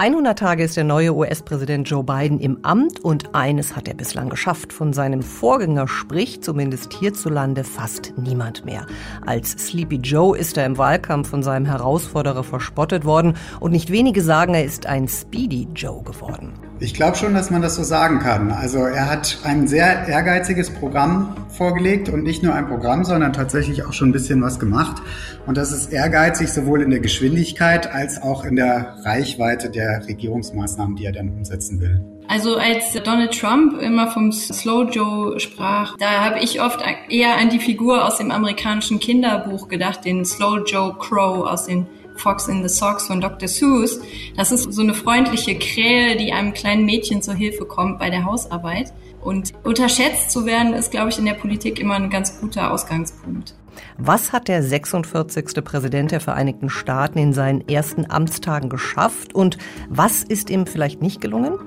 100 Tage ist der neue US-Präsident Joe Biden im Amt und eines hat er bislang geschafft. Von seinem Vorgänger spricht zumindest hierzulande fast niemand mehr. Als Sleepy Joe ist er im Wahlkampf von seinem Herausforderer verspottet worden und nicht wenige sagen, er ist ein Speedy Joe geworden. Ich glaube schon, dass man das so sagen kann. Also er hat ein sehr ehrgeiziges Programm vorgelegt und nicht nur ein Programm, sondern tatsächlich auch schon ein bisschen was gemacht. Und das ist ehrgeizig sowohl in der Geschwindigkeit als auch in der Reichweite der Regierungsmaßnahmen, die er dann umsetzen will. Also als Donald Trump immer vom Slow Joe sprach, da habe ich oft eher an die Figur aus dem amerikanischen Kinderbuch gedacht, den Slow Joe Crow aus den Fox in the Socks von Dr. Seuss. Das ist so eine freundliche Krähe, die einem kleinen Mädchen zur Hilfe kommt bei der Hausarbeit. Und unterschätzt zu werden, ist, glaube ich, in der Politik immer ein ganz guter Ausgangspunkt. Was hat der 46. Präsident der Vereinigten Staaten in seinen ersten Amtstagen geschafft und was ist ihm vielleicht nicht gelungen?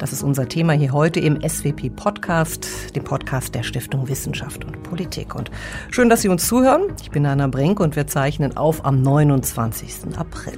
Das ist unser Thema hier heute im SWP Podcast, dem Podcast der Stiftung Wissenschaft und Politik. Und schön, dass Sie uns zuhören. Ich bin Anna Brink und wir zeichnen auf am 29. April.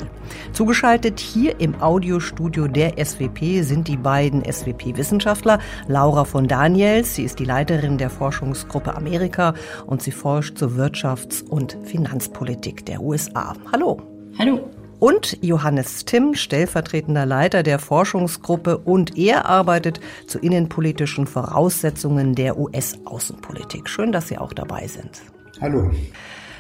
Zugeschaltet hier im Audiostudio der SWP sind die beiden SWP-Wissenschaftler Laura von Daniels. Sie ist die Leiterin der Forschungsgruppe Amerika und sie forscht zur Wirtschafts- und Finanzpolitik der USA. Hallo. Hallo und Johannes Timm, stellvertretender Leiter der Forschungsgruppe und er arbeitet zu innenpolitischen Voraussetzungen der US-Außenpolitik. Schön, dass Sie auch dabei sind. Hallo.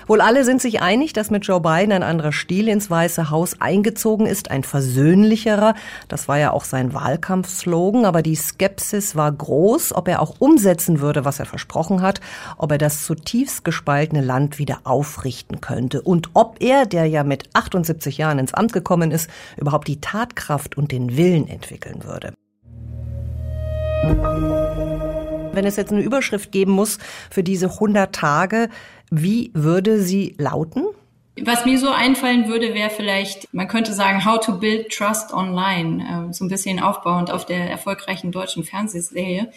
Wohl alle sind sich einig, dass mit Joe Biden ein anderer Stil ins Weiße Haus eingezogen ist, ein versöhnlicherer. Das war ja auch sein Wahlkampfslogan, aber die Skepsis war groß, ob er auch umsetzen würde, was er versprochen hat, ob er das zutiefst gespaltene Land wieder aufrichten könnte und ob er, der ja mit 78 Jahren ins Amt gekommen ist, überhaupt die Tatkraft und den Willen entwickeln würde. Wenn es jetzt eine Überschrift geben muss für diese 100 Tage, wie würde sie lauten? Was mir so einfallen würde, wäre vielleicht, man könnte sagen, How to Build Trust Online, äh, so ein bisschen aufbauend auf der erfolgreichen deutschen Fernsehserie.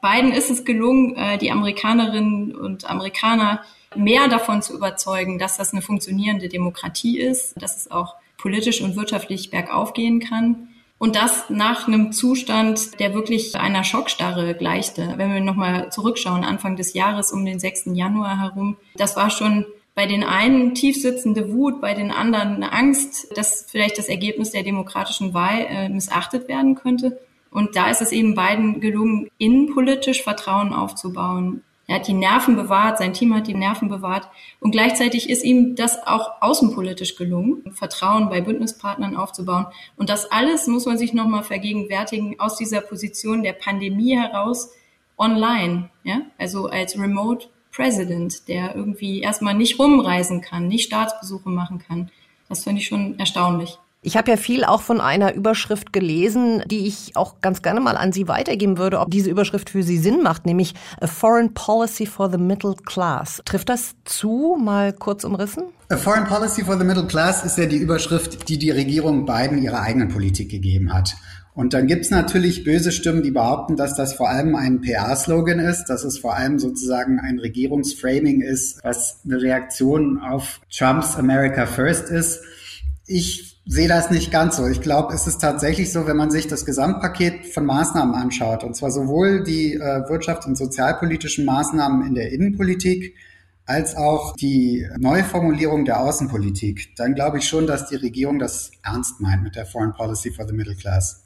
Beiden ist es gelungen, äh, die Amerikanerinnen und Amerikaner mehr davon zu überzeugen, dass das eine funktionierende Demokratie ist, dass es auch politisch und wirtschaftlich bergauf gehen kann. Und das nach einem Zustand, der wirklich einer Schockstarre gleichte. Wenn wir nochmal zurückschauen, Anfang des Jahres um den 6. Januar herum, das war schon bei den einen tiefsitzende Wut, bei den anderen eine Angst, dass vielleicht das Ergebnis der demokratischen Wahl äh, missachtet werden könnte. Und da ist es eben beiden gelungen, innenpolitisch Vertrauen aufzubauen, er hat die Nerven bewahrt, sein Team hat die Nerven bewahrt und gleichzeitig ist ihm das auch außenpolitisch gelungen, Vertrauen bei Bündnispartnern aufzubauen. Und das alles muss man sich nochmal vergegenwärtigen aus dieser Position der Pandemie heraus online, ja, also als Remote President, der irgendwie erstmal nicht rumreisen kann, nicht Staatsbesuche machen kann. Das finde ich schon erstaunlich. Ich habe ja viel auch von einer Überschrift gelesen, die ich auch ganz gerne mal an Sie weitergeben würde, ob diese Überschrift für Sie Sinn macht, nämlich A Foreign Policy for the Middle Class. Trifft das zu, mal kurz umrissen? A Foreign Policy for the Middle Class ist ja die Überschrift, die die Regierung Biden ihrer eigenen Politik gegeben hat. Und dann gibt's natürlich böse Stimmen, die behaupten, dass das vor allem ein PR-Slogan ist, dass es vor allem sozusagen ein Regierungsframing ist, was eine Reaktion auf Trumps America First ist. Ich sehe das nicht ganz so. Ich glaube, es ist tatsächlich so, wenn man sich das Gesamtpaket von Maßnahmen anschaut, und zwar sowohl die äh, wirtschafts- und sozialpolitischen Maßnahmen in der Innenpolitik, als auch die Neuformulierung der Außenpolitik, dann glaube ich schon, dass die Regierung das ernst meint mit der Foreign Policy for the Middle Class.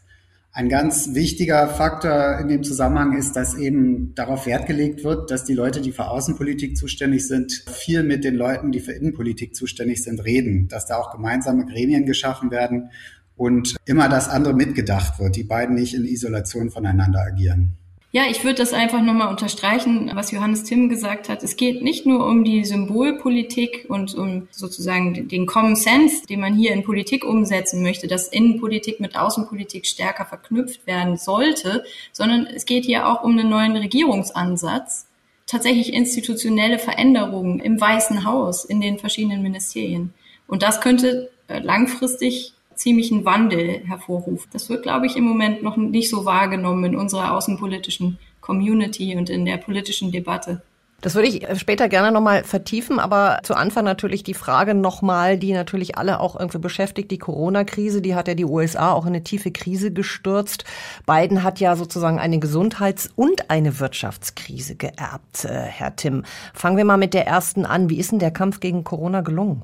Ein ganz wichtiger Faktor in dem Zusammenhang ist, dass eben darauf Wert gelegt wird, dass die Leute, die für Außenpolitik zuständig sind, viel mit den Leuten, die für Innenpolitik zuständig sind, reden, dass da auch gemeinsame Gremien geschaffen werden und immer das andere mitgedacht wird, die beiden nicht in Isolation voneinander agieren. Ja, ich würde das einfach nochmal unterstreichen, was Johannes Timm gesagt hat. Es geht nicht nur um die Symbolpolitik und um sozusagen den Common Sense, den man hier in Politik umsetzen möchte, dass Innenpolitik mit Außenpolitik stärker verknüpft werden sollte, sondern es geht hier auch um einen neuen Regierungsansatz, tatsächlich institutionelle Veränderungen im Weißen Haus, in den verschiedenen Ministerien. Und das könnte äh, langfristig ziemlichen Wandel hervorruft. Das wird, glaube ich, im Moment noch nicht so wahrgenommen in unserer außenpolitischen Community und in der politischen Debatte. Das würde ich später gerne nochmal vertiefen, aber zu Anfang natürlich die Frage nochmal, die natürlich alle auch irgendwie beschäftigt, die Corona-Krise, die hat ja die USA auch in eine tiefe Krise gestürzt. Biden hat ja sozusagen eine Gesundheits- und eine Wirtschaftskrise geerbt, äh, Herr Tim. Fangen wir mal mit der ersten an. Wie ist denn der Kampf gegen Corona gelungen?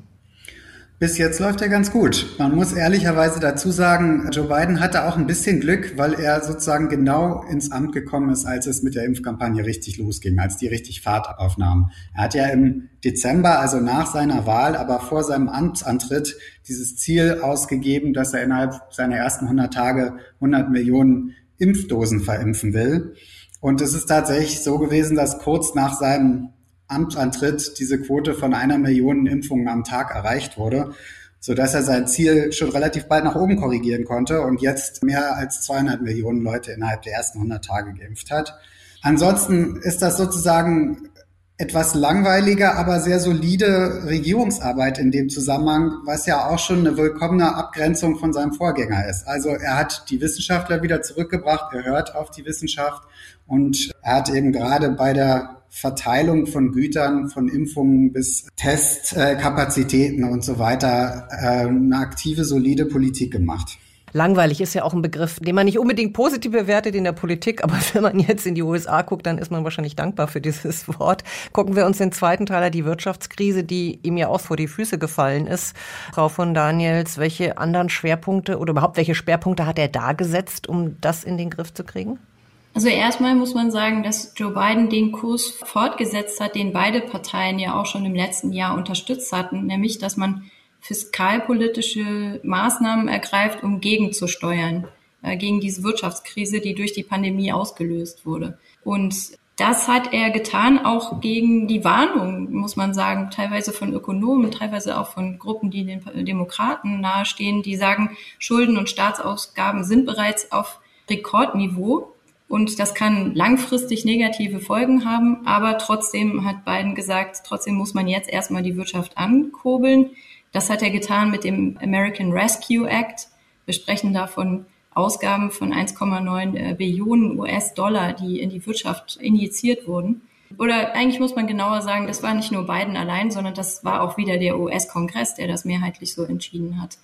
Bis jetzt läuft er ganz gut. Man muss ehrlicherweise dazu sagen, Joe Biden hatte auch ein bisschen Glück, weil er sozusagen genau ins Amt gekommen ist, als es mit der Impfkampagne richtig losging, als die richtig Fahrt aufnahm. Er hat ja im Dezember, also nach seiner Wahl, aber vor seinem Amtsantritt, dieses Ziel ausgegeben, dass er innerhalb seiner ersten 100 Tage 100 Millionen Impfdosen verimpfen will. Und es ist tatsächlich so gewesen, dass kurz nach seinem Amtsantritt diese Quote von einer Million Impfungen am Tag erreicht wurde, so dass er sein Ziel schon relativ bald nach oben korrigieren konnte und jetzt mehr als 200 Millionen Leute innerhalb der ersten 100 Tage geimpft hat. Ansonsten ist das sozusagen etwas langweiliger, aber sehr solide Regierungsarbeit in dem Zusammenhang, was ja auch schon eine willkommene Abgrenzung von seinem Vorgänger ist. Also er hat die Wissenschaftler wieder zurückgebracht, er hört auf die Wissenschaft und er hat eben gerade bei der Verteilung von Gütern, von Impfungen bis Testkapazitäten und so weiter äh, eine aktive, solide Politik gemacht. Langweilig ist ja auch ein Begriff, den man nicht unbedingt positiv bewertet in der Politik, aber wenn man jetzt in die USA guckt, dann ist man wahrscheinlich dankbar für dieses Wort. Gucken wir uns den zweiten Teil an, die Wirtschaftskrise, die ihm ja auch vor die Füße gefallen ist. Frau von Daniels, welche anderen Schwerpunkte oder überhaupt welche Schwerpunkte hat er da gesetzt, um das in den Griff zu kriegen? Also erstmal muss man sagen, dass Joe Biden den Kurs fortgesetzt hat, den beide Parteien ja auch schon im letzten Jahr unterstützt hatten, nämlich dass man fiskalpolitische Maßnahmen ergreift, um gegenzusteuern, äh, gegen diese Wirtschaftskrise, die durch die Pandemie ausgelöst wurde. Und das hat er getan, auch gegen die Warnung, muss man sagen, teilweise von Ökonomen, teilweise auch von Gruppen, die den Demokraten nahestehen, die sagen, Schulden und Staatsausgaben sind bereits auf Rekordniveau. Und das kann langfristig negative Folgen haben, aber trotzdem hat Biden gesagt, trotzdem muss man jetzt erstmal die Wirtschaft ankurbeln. Das hat er getan mit dem American Rescue Act. Wir sprechen da von Ausgaben von 1,9 äh, Billionen US-Dollar, die in die Wirtschaft injiziert wurden. Oder eigentlich muss man genauer sagen, das war nicht nur Biden allein, sondern das war auch wieder der US-Kongress, der das mehrheitlich so entschieden hat.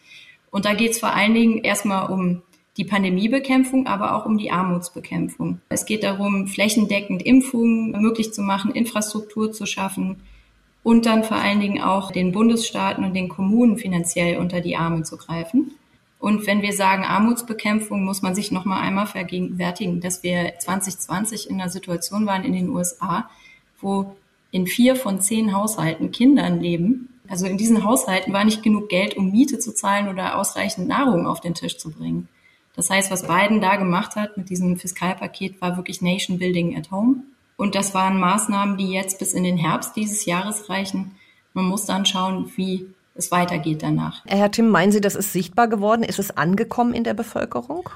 Und da geht es vor allen Dingen erstmal um die Pandemiebekämpfung, aber auch um die Armutsbekämpfung. Es geht darum, flächendeckend Impfungen möglich zu machen, Infrastruktur zu schaffen und dann vor allen Dingen auch den Bundesstaaten und den Kommunen finanziell unter die Arme zu greifen. Und wenn wir sagen Armutsbekämpfung, muss man sich noch mal einmal vergegenwärtigen, dass wir 2020 in einer Situation waren in den USA, wo in vier von zehn Haushalten Kindern leben. Also in diesen Haushalten war nicht genug Geld, um Miete zu zahlen oder ausreichend Nahrung auf den Tisch zu bringen. Das heißt, was Biden da gemacht hat mit diesem Fiskalpaket, war wirklich Nation Building at Home. Und das waren Maßnahmen, die jetzt bis in den Herbst dieses Jahres reichen. Man muss dann schauen, wie es weitergeht danach. Herr Tim, meinen Sie, das ist sichtbar geworden? Ist es angekommen in der Bevölkerung?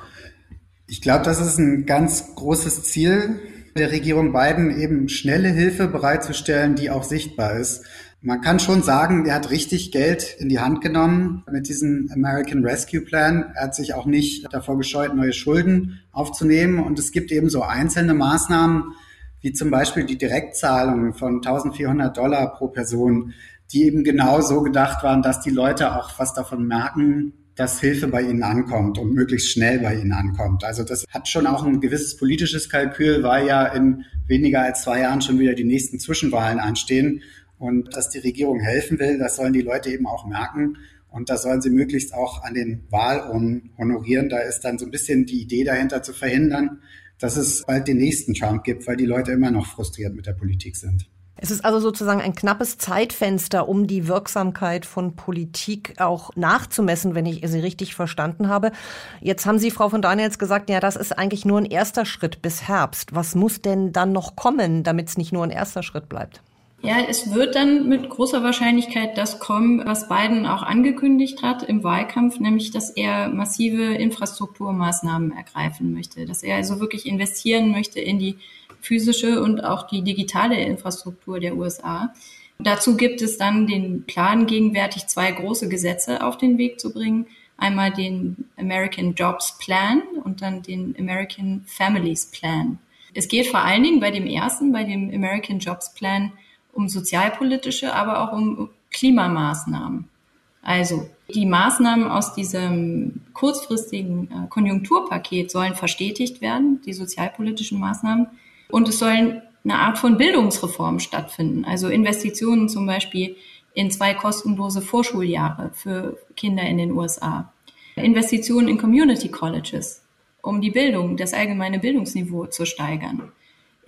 Ich glaube, das ist ein ganz großes Ziel der Regierung Biden, eben schnelle Hilfe bereitzustellen, die auch sichtbar ist. Man kann schon sagen, er hat richtig Geld in die Hand genommen mit diesem American Rescue Plan. Er hat sich auch nicht davor gescheut, neue Schulden aufzunehmen. Und es gibt eben so einzelne Maßnahmen, wie zum Beispiel die Direktzahlungen von 1400 Dollar pro Person, die eben genau so gedacht waren, dass die Leute auch was davon merken, dass Hilfe bei ihnen ankommt und möglichst schnell bei ihnen ankommt. Also das hat schon auch ein gewisses politisches Kalkül, weil ja in weniger als zwei Jahren schon wieder die nächsten Zwischenwahlen anstehen. Und dass die Regierung helfen will, das sollen die Leute eben auch merken. Und das sollen sie möglichst auch an den Wahlurnen honorieren. Da ist dann so ein bisschen die Idee dahinter zu verhindern, dass es bald den nächsten Trump gibt, weil die Leute immer noch frustriert mit der Politik sind. Es ist also sozusagen ein knappes Zeitfenster, um die Wirksamkeit von Politik auch nachzumessen, wenn ich Sie richtig verstanden habe. Jetzt haben Sie, Frau von Daniels, gesagt, ja, das ist eigentlich nur ein erster Schritt bis Herbst. Was muss denn dann noch kommen, damit es nicht nur ein erster Schritt bleibt? Ja, es wird dann mit großer Wahrscheinlichkeit das kommen, was Biden auch angekündigt hat im Wahlkampf, nämlich dass er massive Infrastrukturmaßnahmen ergreifen möchte, dass er also wirklich investieren möchte in die physische und auch die digitale Infrastruktur der USA. Dazu gibt es dann den Plan, gegenwärtig zwei große Gesetze auf den Weg zu bringen. Einmal den American Jobs Plan und dann den American Families Plan. Es geht vor allen Dingen bei dem ersten, bei dem American Jobs Plan, um sozialpolitische, aber auch um Klimamaßnahmen. Also die Maßnahmen aus diesem kurzfristigen äh, Konjunkturpaket sollen verstetigt werden, die sozialpolitischen Maßnahmen. Und es sollen eine Art von Bildungsreform stattfinden. Also Investitionen zum Beispiel in zwei kostenlose Vorschuljahre für Kinder in den USA. Investitionen in Community Colleges, um die Bildung, das allgemeine Bildungsniveau zu steigern.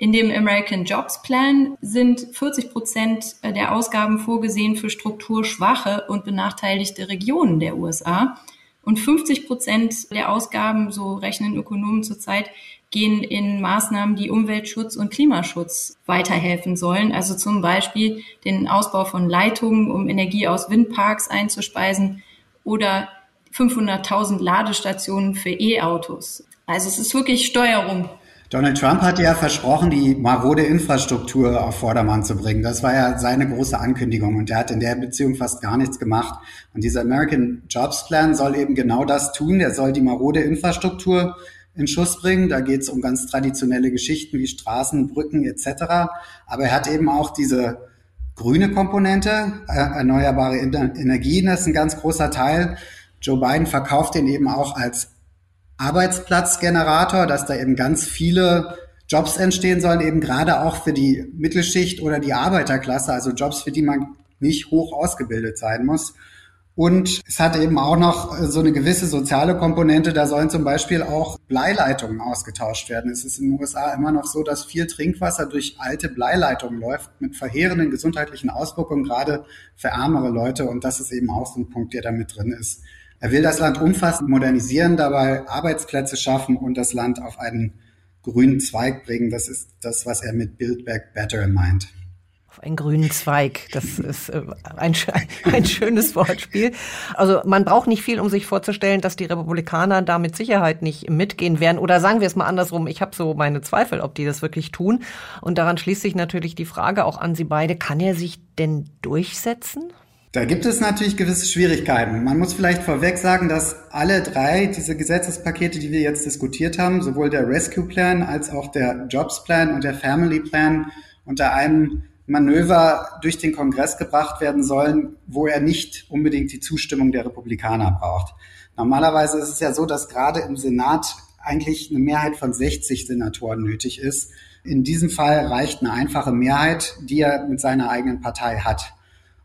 In dem American Jobs Plan sind 40 Prozent der Ausgaben vorgesehen für strukturschwache und benachteiligte Regionen der USA. Und 50 Prozent der Ausgaben, so rechnen Ökonomen zurzeit, gehen in Maßnahmen, die Umweltschutz und Klimaschutz weiterhelfen sollen. Also zum Beispiel den Ausbau von Leitungen, um Energie aus Windparks einzuspeisen oder 500.000 Ladestationen für E-Autos. Also es ist wirklich Steuerung. Donald Trump hat ja versprochen, die marode Infrastruktur auf Vordermann zu bringen. Das war ja seine große Ankündigung und er hat in der Beziehung fast gar nichts gemacht. Und dieser American Jobs Plan soll eben genau das tun. Der soll die marode Infrastruktur in Schuss bringen. Da geht es um ganz traditionelle Geschichten wie Straßen, Brücken etc. Aber er hat eben auch diese grüne Komponente, äh, erneuerbare Energien, das ist ein ganz großer Teil. Joe Biden verkauft den eben auch als Arbeitsplatzgenerator, dass da eben ganz viele Jobs entstehen sollen, eben gerade auch für die Mittelschicht oder die Arbeiterklasse, also Jobs, für die man nicht hoch ausgebildet sein muss. Und es hat eben auch noch so eine gewisse soziale Komponente. Da sollen zum Beispiel auch Bleileitungen ausgetauscht werden. Es ist in den USA immer noch so, dass viel Trinkwasser durch alte Bleileitungen läuft mit verheerenden gesundheitlichen Auswirkungen, gerade für ärmere Leute. Und das ist eben auch so ein Punkt, der da mit drin ist. Er will das Land umfassend modernisieren, dabei Arbeitsplätze schaffen und das Land auf einen grünen Zweig bringen. Das ist das, was er mit Build Back Better meint einen grünen Zweig. Das ist äh, ein, ein schönes Wortspiel. Also man braucht nicht viel, um sich vorzustellen, dass die Republikaner da mit Sicherheit nicht mitgehen werden. Oder sagen wir es mal andersrum, ich habe so meine Zweifel, ob die das wirklich tun. Und daran schließt sich natürlich die Frage auch an Sie beide, kann er sich denn durchsetzen? Da gibt es natürlich gewisse Schwierigkeiten. Man muss vielleicht vorweg sagen, dass alle drei diese Gesetzespakete, die wir jetzt diskutiert haben, sowohl der Rescue Plan als auch der Jobs Plan und der Family Plan unter einem Manöver durch den Kongress gebracht werden sollen, wo er nicht unbedingt die Zustimmung der Republikaner braucht. Normalerweise ist es ja so, dass gerade im Senat eigentlich eine Mehrheit von 60 Senatoren nötig ist. In diesem Fall reicht eine einfache Mehrheit, die er mit seiner eigenen Partei hat.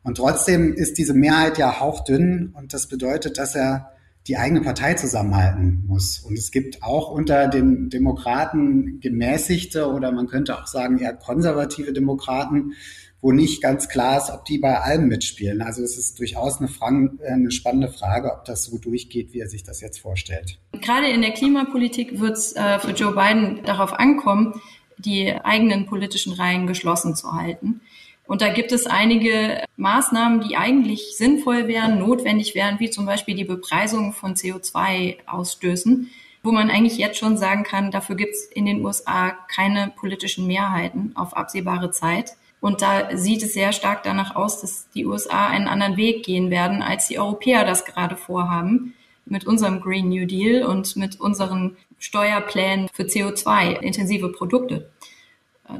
Und trotzdem ist diese Mehrheit ja hauchdünn und das bedeutet, dass er die eigene Partei zusammenhalten muss. Und es gibt auch unter den Demokraten gemäßigte oder man könnte auch sagen eher konservative Demokraten, wo nicht ganz klar ist, ob die bei allem mitspielen. Also es ist durchaus eine, Frage, eine spannende Frage, ob das so durchgeht, wie er sich das jetzt vorstellt. Gerade in der Klimapolitik wird es äh, für Joe Biden darauf ankommen, die eigenen politischen Reihen geschlossen zu halten. Und da gibt es einige Maßnahmen, die eigentlich sinnvoll wären, notwendig wären, wie zum Beispiel die Bepreisung von CO2-Ausstößen, wo man eigentlich jetzt schon sagen kann, dafür gibt es in den USA keine politischen Mehrheiten auf absehbare Zeit. Und da sieht es sehr stark danach aus, dass die USA einen anderen Weg gehen werden, als die Europäer das gerade vorhaben, mit unserem Green New Deal und mit unseren Steuerplänen für CO2-intensive Produkte.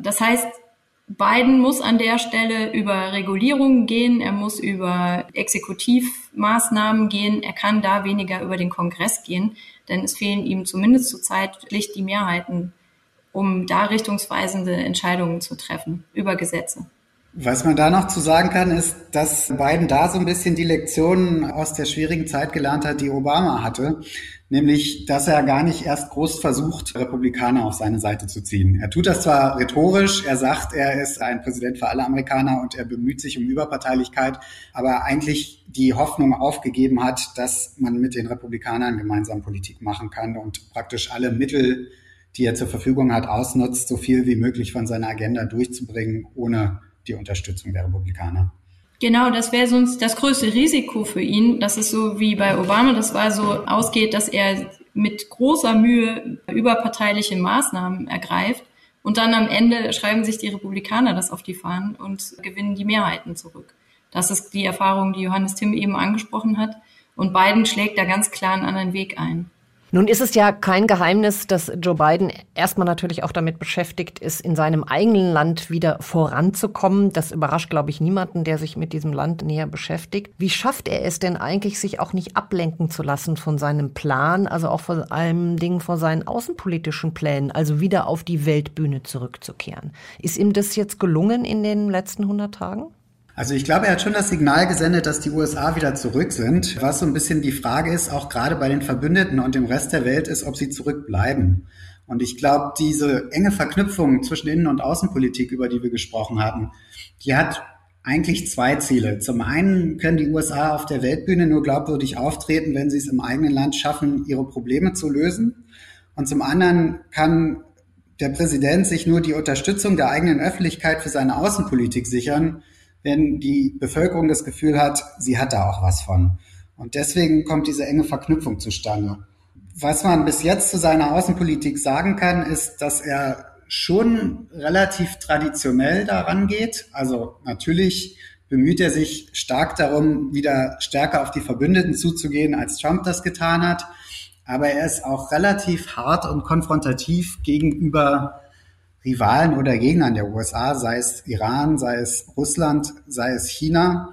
Das heißt, Biden muss an der Stelle über Regulierungen gehen, er muss über Exekutivmaßnahmen gehen, er kann da weniger über den Kongress gehen, denn es fehlen ihm zumindest zurzeit schlicht die Mehrheiten, um da richtungsweisende Entscheidungen zu treffen über Gesetze. Was man da noch zu sagen kann, ist, dass Biden da so ein bisschen die Lektionen aus der schwierigen Zeit gelernt hat, die Obama hatte. Nämlich, dass er gar nicht erst groß versucht, Republikaner auf seine Seite zu ziehen. Er tut das zwar rhetorisch, er sagt, er ist ein Präsident für alle Amerikaner und er bemüht sich um Überparteilichkeit, aber eigentlich die Hoffnung aufgegeben hat, dass man mit den Republikanern gemeinsam Politik machen kann und praktisch alle Mittel, die er zur Verfügung hat, ausnutzt, so viel wie möglich von seiner Agenda durchzubringen, ohne die Unterstützung der Republikaner. Genau, das wäre sonst das größte Risiko für ihn, dass es so wie bei Obama, das war so ausgeht, dass er mit großer Mühe überparteiliche Maßnahmen ergreift und dann am Ende schreiben sich die Republikaner das auf die Fahnen und gewinnen die Mehrheiten zurück. Das ist die Erfahrung, die Johannes Timm eben angesprochen hat. Und Biden schlägt da ganz klar einen anderen Weg ein. Nun ist es ja kein Geheimnis, dass Joe Biden erstmal natürlich auch damit beschäftigt ist, in seinem eigenen Land wieder voranzukommen. Das überrascht, glaube ich, niemanden, der sich mit diesem Land näher beschäftigt. Wie schafft er es denn eigentlich, sich auch nicht ablenken zu lassen von seinem Plan, also auch vor allem Dingen vor seinen außenpolitischen Plänen, also wieder auf die Weltbühne zurückzukehren? Ist ihm das jetzt gelungen in den letzten 100 Tagen? Also ich glaube, er hat schon das Signal gesendet, dass die USA wieder zurück sind. Was so ein bisschen die Frage ist, auch gerade bei den Verbündeten und dem Rest der Welt, ist, ob sie zurückbleiben. Und ich glaube, diese enge Verknüpfung zwischen Innen- und Außenpolitik, über die wir gesprochen haben, die hat eigentlich zwei Ziele. Zum einen können die USA auf der Weltbühne nur glaubwürdig auftreten, wenn sie es im eigenen Land schaffen, ihre Probleme zu lösen. Und zum anderen kann der Präsident sich nur die Unterstützung der eigenen Öffentlichkeit für seine Außenpolitik sichern, wenn die Bevölkerung das Gefühl hat, sie hat da auch was von. Und deswegen kommt diese enge Verknüpfung zustande. Was man bis jetzt zu seiner Außenpolitik sagen kann, ist, dass er schon relativ traditionell daran geht. Also natürlich bemüht er sich stark darum, wieder stärker auf die Verbündeten zuzugehen, als Trump das getan hat. Aber er ist auch relativ hart und konfrontativ gegenüber Rivalen oder Gegnern der USA, sei es Iran, sei es Russland, sei es China.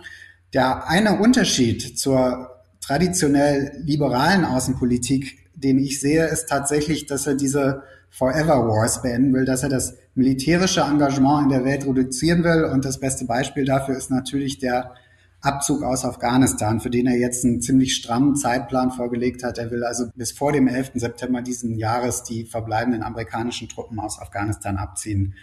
Der eine Unterschied zur traditionell liberalen Außenpolitik, den ich sehe, ist tatsächlich, dass er diese Forever Wars beenden will, dass er das militärische Engagement in der Welt reduzieren will. Und das beste Beispiel dafür ist natürlich der Abzug aus Afghanistan, für den er jetzt einen ziemlich strammen Zeitplan vorgelegt hat. Er will also bis vor dem 11. September diesen Jahres die verbleibenden amerikanischen Truppen aus Afghanistan abziehen,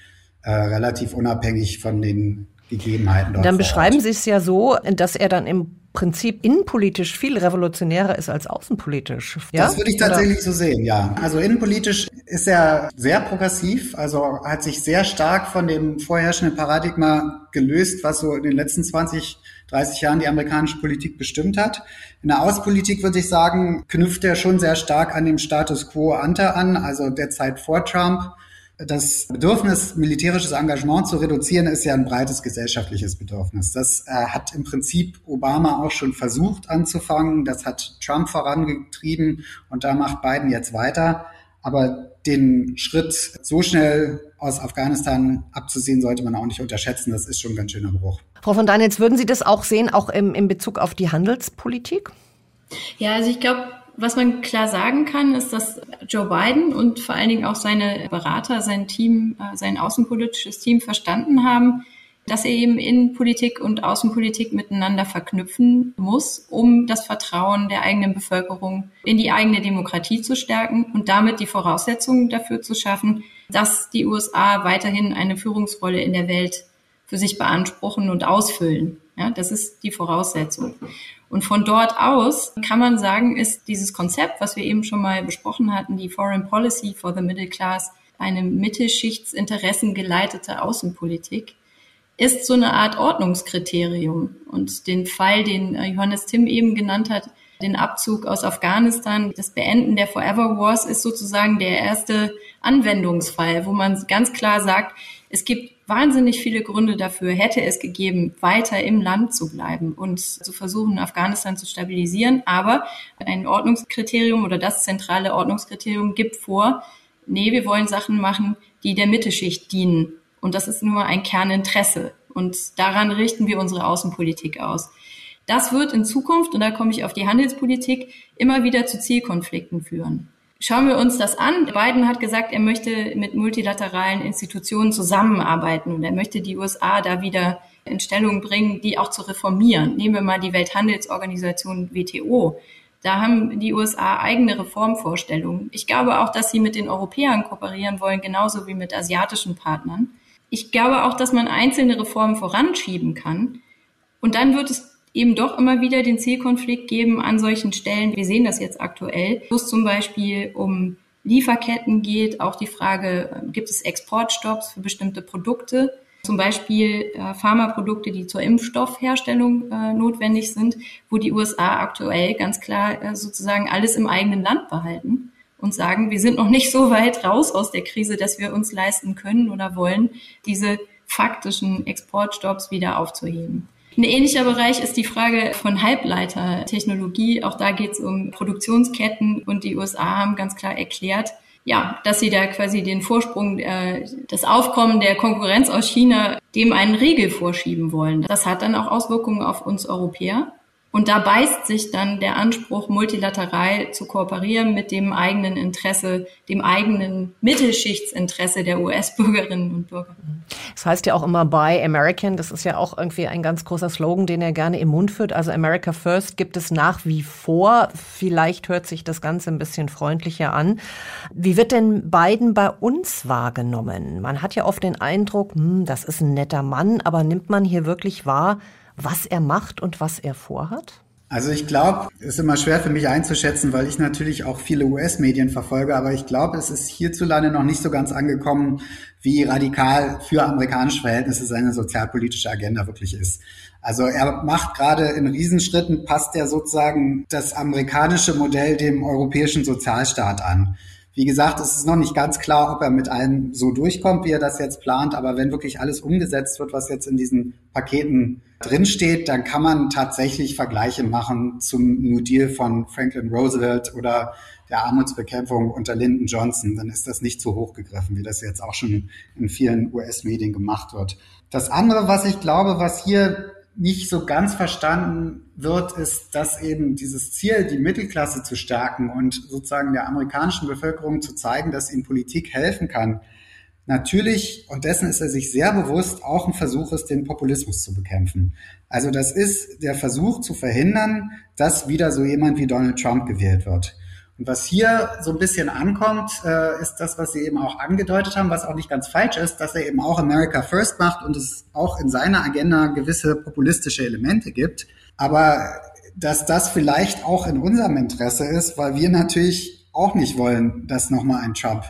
äh, relativ unabhängig von den Gegebenheiten dort. Dann beschreiben Sie es ja so, dass er dann im Prinzip innenpolitisch viel revolutionärer ist als außenpolitisch. Ja? Das würde ich tatsächlich Oder? so sehen, ja. Also innenpolitisch ist er sehr progressiv, also hat sich sehr stark von dem vorherrschenden Paradigma gelöst, was so in den letzten 20 30 Jahren die amerikanische Politik bestimmt hat. In der Außenpolitik würde ich sagen, knüpft er schon sehr stark an dem Status quo ante an, also der Zeit vor Trump. Das Bedürfnis, militärisches Engagement zu reduzieren, ist ja ein breites gesellschaftliches Bedürfnis. Das äh, hat im Prinzip Obama auch schon versucht anzufangen. Das hat Trump vorangetrieben und da macht Biden jetzt weiter. Aber den Schritt so schnell aus Afghanistan abzusehen, sollte man auch nicht unterschätzen. Das ist schon ein ganz schöner Bruch. Frau von Danitz, würden Sie das auch sehen, auch im, in Bezug auf die Handelspolitik? Ja, also ich glaube, was man klar sagen kann, ist, dass Joe Biden und vor allen Dingen auch seine Berater, sein Team, äh, sein außenpolitisches Team verstanden haben, dass er eben Innenpolitik und Außenpolitik miteinander verknüpfen muss, um das Vertrauen der eigenen Bevölkerung in die eigene Demokratie zu stärken und damit die Voraussetzungen dafür zu schaffen, dass die USA weiterhin eine Führungsrolle in der Welt für sich beanspruchen und ausfüllen. Ja, das ist die Voraussetzung. Und von dort aus kann man sagen, ist dieses Konzept, was wir eben schon mal besprochen hatten, die Foreign Policy for the Middle Class, eine Mittelschichtsinteressen geleitete Außenpolitik, ist so eine Art Ordnungskriterium. Und den Fall, den äh, Johannes Tim eben genannt hat, den Abzug aus Afghanistan, das Beenden der Forever Wars ist sozusagen der erste Anwendungsfall, wo man ganz klar sagt, es gibt wahnsinnig viele Gründe dafür, hätte es gegeben, weiter im Land zu bleiben und zu versuchen, Afghanistan zu stabilisieren. Aber ein Ordnungskriterium oder das zentrale Ordnungskriterium gibt vor, nee, wir wollen Sachen machen, die der Mittelschicht dienen und das ist nur ein Kerninteresse. Und daran richten wir unsere Außenpolitik aus. Das wird in Zukunft, und da komme ich auf die Handelspolitik, immer wieder zu Zielkonflikten führen. Schauen wir uns das an. Biden hat gesagt, er möchte mit multilateralen Institutionen zusammenarbeiten und er möchte die USA da wieder in Stellung bringen, die auch zu reformieren. Nehmen wir mal die Welthandelsorganisation WTO. Da haben die USA eigene Reformvorstellungen. Ich glaube auch, dass sie mit den Europäern kooperieren wollen, genauso wie mit asiatischen Partnern. Ich glaube auch, dass man einzelne Reformen voranschieben kann. Und dann wird es eben doch immer wieder den Zielkonflikt geben an solchen Stellen. Wir sehen das jetzt aktuell, wo es zum Beispiel um Lieferketten geht, auch die Frage, äh, gibt es Exportstopps für bestimmte Produkte, zum Beispiel äh, Pharmaprodukte, die zur Impfstoffherstellung äh, notwendig sind, wo die USA aktuell ganz klar sozusagen alles im eigenen Land behalten und sagen, wir sind noch nicht so weit raus aus der Krise, dass wir uns leisten können oder wollen, diese faktischen Exportstopps wieder aufzuheben. Ein ähnlicher Bereich ist die Frage von Halbleitertechnologie. Auch da geht es um Produktionsketten und die USA haben ganz klar erklärt, ja, dass sie da quasi den Vorsprung, äh, das Aufkommen der Konkurrenz aus China dem einen Riegel vorschieben wollen. Das hat dann auch Auswirkungen auf uns Europäer. Und da beißt sich dann der Anspruch, multilateral zu kooperieren mit dem eigenen Interesse, dem eigenen Mittelschichtsinteresse der US-Bürgerinnen und Bürger. Das heißt ja auch immer Buy American. Das ist ja auch irgendwie ein ganz großer Slogan, den er gerne im Mund führt. Also America First gibt es nach wie vor. Vielleicht hört sich das Ganze ein bisschen freundlicher an. Wie wird denn Biden bei uns wahrgenommen? Man hat ja oft den Eindruck, hm, das ist ein netter Mann, aber nimmt man hier wirklich wahr, was er macht und was er vorhat? Also ich glaube, es ist immer schwer für mich einzuschätzen, weil ich natürlich auch viele US-Medien verfolge, aber ich glaube, es ist hierzulande noch nicht so ganz angekommen, wie radikal für amerikanische Verhältnisse seine sozialpolitische Agenda wirklich ist. Also er macht gerade in Riesenschritten, passt er sozusagen das amerikanische Modell dem europäischen Sozialstaat an. Wie gesagt, es ist noch nicht ganz klar, ob er mit allem so durchkommt, wie er das jetzt plant. Aber wenn wirklich alles umgesetzt wird, was jetzt in diesen Paketen drinsteht, dann kann man tatsächlich Vergleiche machen zum New Deal von Franklin Roosevelt oder der Armutsbekämpfung unter Lyndon Johnson. Dann ist das nicht zu hoch gegriffen, wie das jetzt auch schon in vielen US-Medien gemacht wird. Das andere, was ich glaube, was hier nicht so ganz verstanden wird, ist, dass eben dieses Ziel, die Mittelklasse zu stärken und sozusagen der amerikanischen Bevölkerung zu zeigen, dass ihnen Politik helfen kann, natürlich, und dessen ist er sich sehr bewusst, auch ein Versuch ist, den Populismus zu bekämpfen. Also das ist der Versuch zu verhindern, dass wieder so jemand wie Donald Trump gewählt wird. Und was hier so ein bisschen ankommt, äh, ist das, was Sie eben auch angedeutet haben, was auch nicht ganz falsch ist, dass er eben auch America First macht und es auch in seiner Agenda gewisse populistische Elemente gibt. Aber dass das vielleicht auch in unserem Interesse ist, weil wir natürlich auch nicht wollen, dass nochmal ein Trump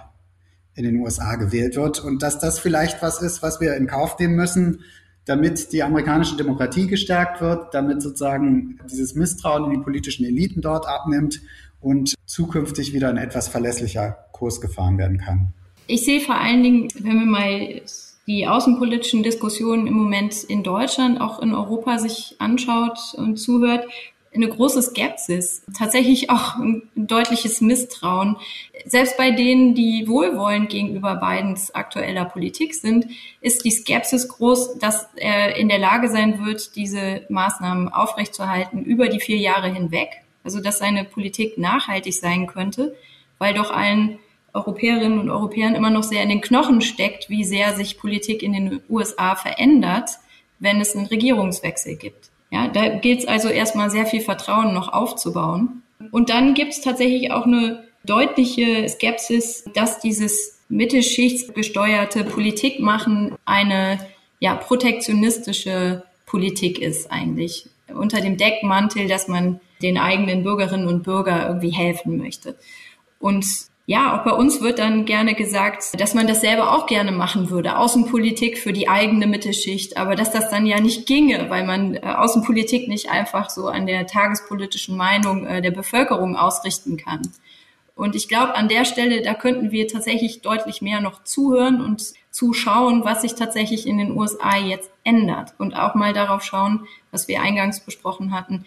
in den USA gewählt wird und dass das vielleicht was ist, was wir in Kauf nehmen müssen, damit die amerikanische Demokratie gestärkt wird, damit sozusagen dieses Misstrauen in die politischen Eliten dort abnimmt und zukünftig wieder ein etwas verlässlicher Kurs gefahren werden kann. Ich sehe vor allen Dingen, wenn wir mal die außenpolitischen Diskussionen im Moment in Deutschland, auch in Europa sich anschaut und zuhört, eine große Skepsis, tatsächlich auch ein deutliches Misstrauen. Selbst bei denen, die wohlwollend gegenüber Bidens aktueller Politik sind, ist die Skepsis groß, dass er in der Lage sein wird, diese Maßnahmen aufrechtzuerhalten über die vier Jahre hinweg also dass seine Politik nachhaltig sein könnte, weil doch allen Europäerinnen und Europäern immer noch sehr in den Knochen steckt, wie sehr sich Politik in den USA verändert, wenn es einen Regierungswechsel gibt. Ja, da gilt es also erstmal sehr viel Vertrauen noch aufzubauen. Und dann gibt es tatsächlich auch eine deutliche Skepsis, dass dieses mittelschichtsgesteuerte Politikmachen eine ja, protektionistische Politik ist eigentlich. Unter dem Deckmantel, dass man den eigenen Bürgerinnen und Bürgern irgendwie helfen möchte. Und ja, auch bei uns wird dann gerne gesagt, dass man das selber auch gerne machen würde, Außenpolitik für die eigene Mittelschicht, aber dass das dann ja nicht ginge, weil man äh, Außenpolitik nicht einfach so an der tagespolitischen Meinung äh, der Bevölkerung ausrichten kann. Und ich glaube, an der Stelle, da könnten wir tatsächlich deutlich mehr noch zuhören und zuschauen, was sich tatsächlich in den USA jetzt ändert. Und auch mal darauf schauen, was wir eingangs besprochen hatten,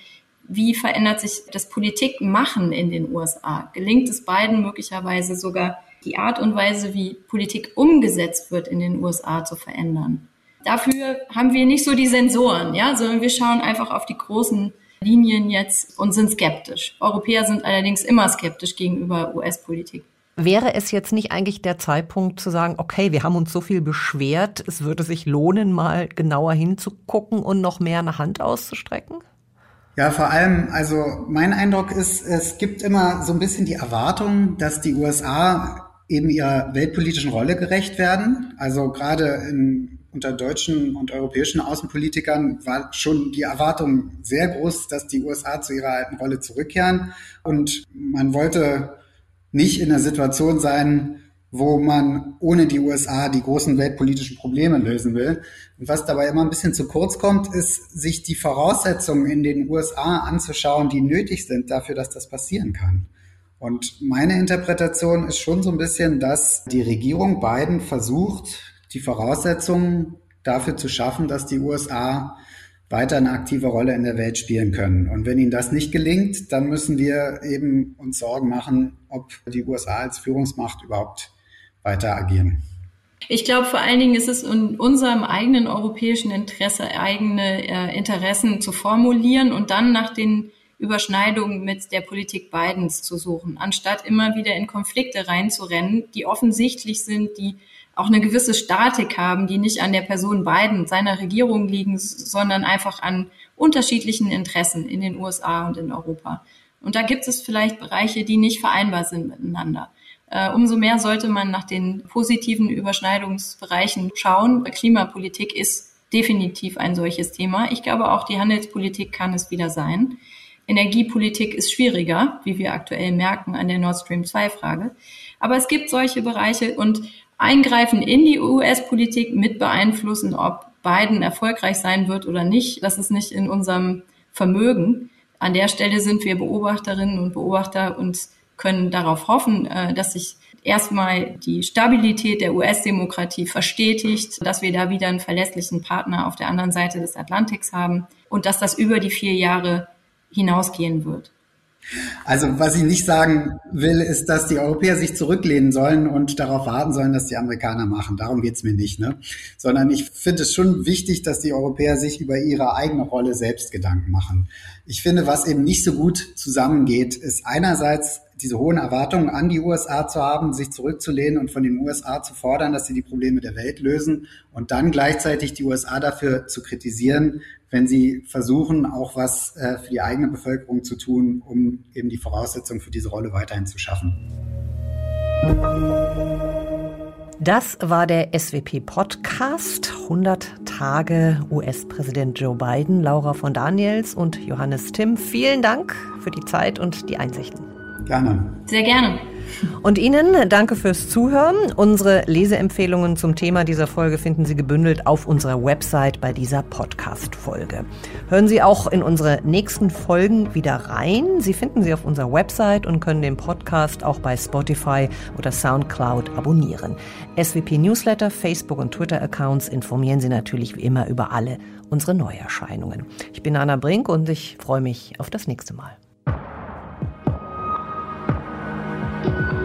wie verändert sich das Politikmachen in den USA? Gelingt es beiden möglicherweise sogar die Art und Weise, wie Politik umgesetzt wird in den USA zu verändern? Dafür haben wir nicht so die Sensoren, ja, sondern wir schauen einfach auf die großen Linien jetzt und sind skeptisch. Europäer sind allerdings immer skeptisch gegenüber US-Politik. Wäre es jetzt nicht eigentlich der Zeitpunkt zu sagen, okay, wir haben uns so viel beschwert, es würde sich lohnen, mal genauer hinzugucken und noch mehr eine Hand auszustrecken? Ja, vor allem, also mein Eindruck ist, es gibt immer so ein bisschen die Erwartung, dass die USA eben ihrer weltpolitischen Rolle gerecht werden. Also gerade in, unter deutschen und europäischen Außenpolitikern war schon die Erwartung sehr groß, dass die USA zu ihrer alten Rolle zurückkehren. Und man wollte nicht in der Situation sein, wo man ohne die USA die großen weltpolitischen Probleme lösen will. Und was dabei immer ein bisschen zu kurz kommt, ist, sich die Voraussetzungen in den USA anzuschauen, die nötig sind dafür, dass das passieren kann. Und meine Interpretation ist schon so ein bisschen, dass die Regierung Biden versucht, die Voraussetzungen dafür zu schaffen, dass die USA weiter eine aktive Rolle in der Welt spielen können. Und wenn ihnen das nicht gelingt, dann müssen wir eben uns Sorgen machen, ob die USA als Führungsmacht überhaupt weiter agieren. Ich glaube, vor allen Dingen ist es in unserem eigenen europäischen Interesse, eigene äh, Interessen zu formulieren und dann nach den Überschneidungen mit der Politik Bidens zu suchen, anstatt immer wieder in Konflikte reinzurennen, die offensichtlich sind, die auch eine gewisse Statik haben, die nicht an der Person Biden, seiner Regierung liegen, sondern einfach an unterschiedlichen Interessen in den USA und in Europa. Und da gibt es vielleicht Bereiche, die nicht vereinbar sind miteinander. Äh, umso mehr sollte man nach den positiven Überschneidungsbereichen schauen. Klimapolitik ist definitiv ein solches Thema. Ich glaube, auch die Handelspolitik kann es wieder sein. Energiepolitik ist schwieriger, wie wir aktuell merken an der Nord Stream 2 Frage. Aber es gibt solche Bereiche und Eingreifen in die US-Politik mit beeinflussen, ob Biden erfolgreich sein wird oder nicht, das ist nicht in unserem Vermögen. An der Stelle sind wir Beobachterinnen und Beobachter und können darauf hoffen, äh, dass sich erstmal die Stabilität der US-Demokratie verstetigt, dass wir da wieder einen verlässlichen Partner auf der anderen Seite des Atlantiks haben und dass das über die vier Jahre hinausgehen wird. Also was ich nicht sagen will, ist, dass die Europäer sich zurücklehnen sollen und darauf warten sollen, dass die Amerikaner machen. Darum geht's mir nicht. Ne? Sondern ich finde es schon wichtig, dass die Europäer sich über ihre eigene Rolle selbst Gedanken machen. Ich finde, was eben nicht so gut zusammengeht, ist einerseits diese hohen Erwartungen an die USA zu haben, sich zurückzulehnen und von den USA zu fordern, dass sie die Probleme der Welt lösen und dann gleichzeitig die USA dafür zu kritisieren, wenn sie versuchen, auch was äh, für die eigene Bevölkerung zu tun, um eben die Voraussetzungen für diese Rolle weiterhin zu schaffen. Das war der SWP Podcast. 100 Tage US-Präsident Joe Biden, Laura von Daniels und Johannes Timm. Vielen Dank für die Zeit und die Einsichten. Gerne. Sehr gerne. Und Ihnen danke fürs Zuhören. Unsere Leseempfehlungen zum Thema dieser Folge finden Sie gebündelt auf unserer Website bei dieser Podcast-Folge. Hören Sie auch in unsere nächsten Folgen wieder rein. Sie finden sie auf unserer Website und können den Podcast auch bei Spotify oder Soundcloud abonnieren. SWP Newsletter, Facebook und Twitter-Accounts informieren Sie natürlich wie immer über alle unsere Neuerscheinungen. Ich bin Anna Brink und ich freue mich auf das nächste Mal. thank you